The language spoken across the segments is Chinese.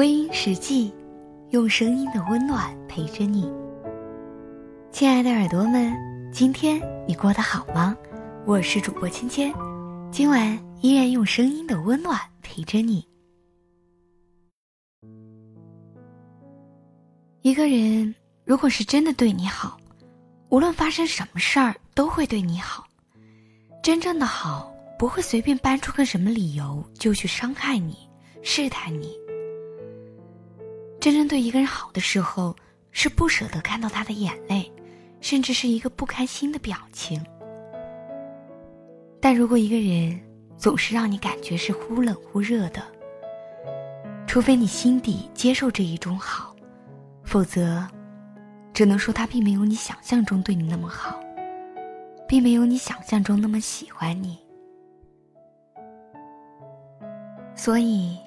微音实际，用声音的温暖陪着你。亲爱的耳朵们，今天你过得好吗？我是主播芊芊，今晚依然用声音的温暖陪着你。一个人如果是真的对你好，无论发生什么事儿都会对你好。真正的好不会随便搬出个什么理由就去伤害你、试探你。真正对一个人好的时候，是不舍得看到他的眼泪，甚至是一个不开心的表情。但如果一个人总是让你感觉是忽冷忽热的，除非你心底接受这一种好，否则，只能说他并没有你想象中对你那么好，并没有你想象中那么喜欢你。所以，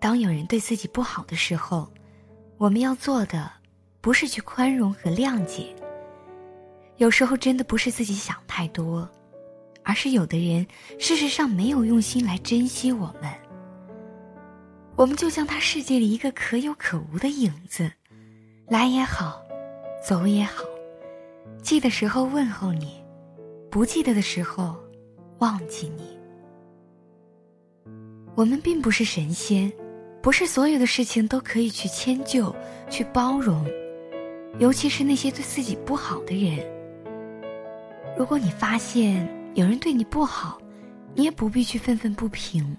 当有人对自己不好的时候，我们要做的，不是去宽容和谅解。有时候真的不是自己想太多，而是有的人事实上没有用心来珍惜我们。我们就像他世界里一个可有可无的影子，来也好，走也好，记的时候问候你，不记得的时候忘记你。我们并不是神仙。不是所有的事情都可以去迁就、去包容，尤其是那些对自己不好的人。如果你发现有人对你不好，你也不必去愤愤不平，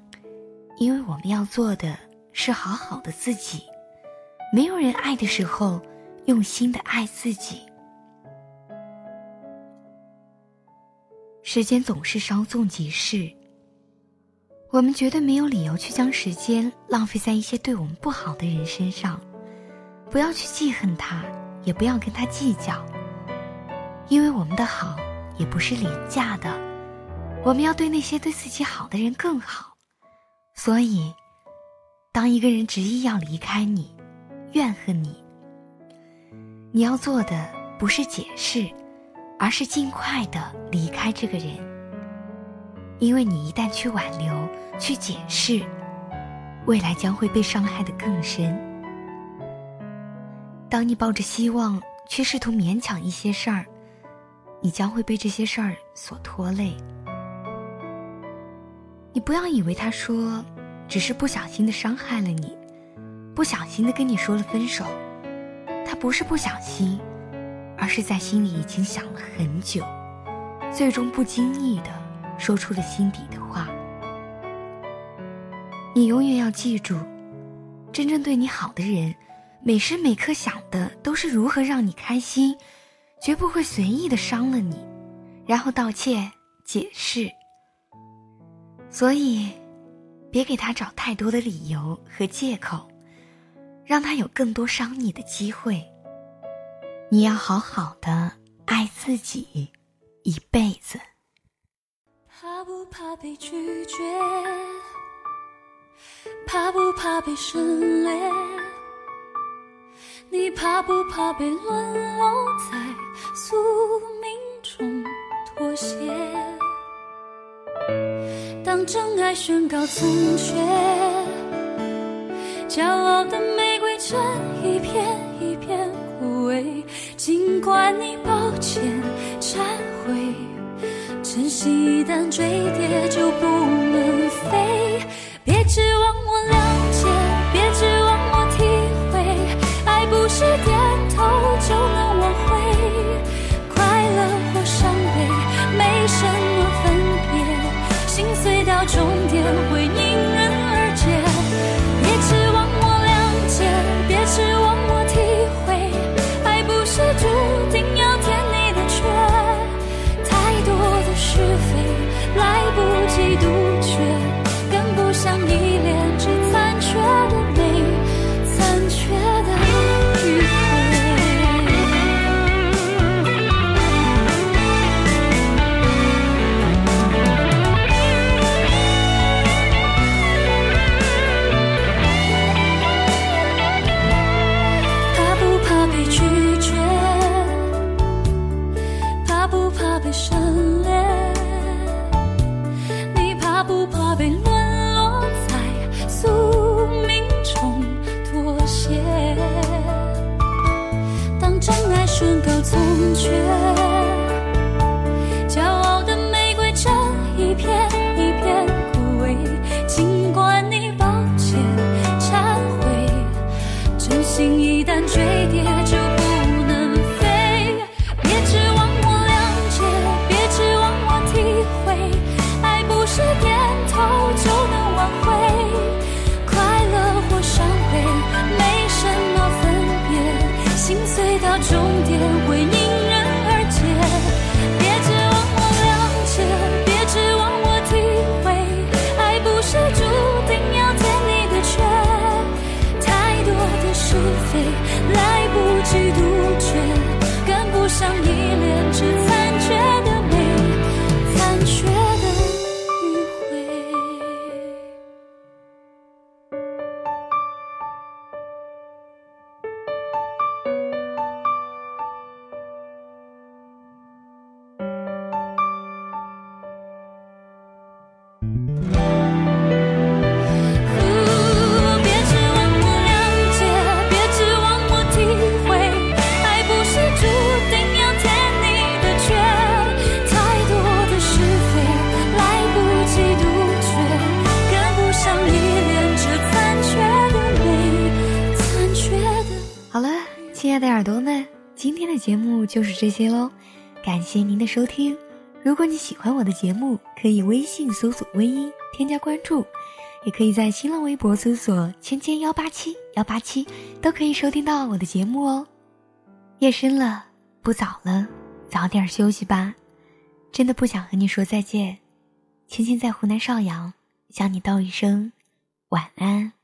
因为我们要做的是好好的自己。没有人爱的时候，用心的爱自己。时间总是稍纵即逝。我们绝对没有理由去将时间浪费在一些对我们不好的人身上，不要去记恨他，也不要跟他计较。因为我们的好也不是廉价的，我们要对那些对自己好的人更好。所以，当一个人执意要离开你，怨恨你，你要做的不是解释，而是尽快的离开这个人。因为你一旦去挽留、去解释，未来将会被伤害的更深。当你抱着希望去试图勉强一些事儿，你将会被这些事儿所拖累。你不要以为他说只是不小心的伤害了你，不小心的跟你说了分手，他不是不小心，而是在心里已经想了很久，最终不经意的。说出了心底的话。你永远要记住，真正对你好的人，每时每刻想的都是如何让你开心，绝不会随意的伤了你，然后道歉解释。所以，别给他找太多的理由和借口，让他有更多伤你的机会。你要好好的爱自己，一辈子。怕不怕被拒绝？怕不怕被省略？你怕不怕被沦落在宿命中妥协？当真爱宣告残缺，骄傲的玫瑰正一片一片枯萎。尽管你抱歉忏悔。珍惜一旦坠跌就不能飞，别指望我谅解，别指望我体会，爱不是点头就能挽回，快乐或伤悲没什么分别，心碎到终点会迎刃而解，别指望我谅解，别指望你深恋，你怕不怕被沦落在宿命中妥协？当真爱宣告从缺。今天的节目就是这些喽，感谢您的收听。如果你喜欢我的节目，可以微信搜索“微音”添加关注，也可以在新浪微博搜索“芊芊幺八七幺八七”，都可以收听到我的节目哦。夜深了，不早了，早点休息吧。真的不想和你说再见，芊芊在湖南邵阳向你道一声晚安。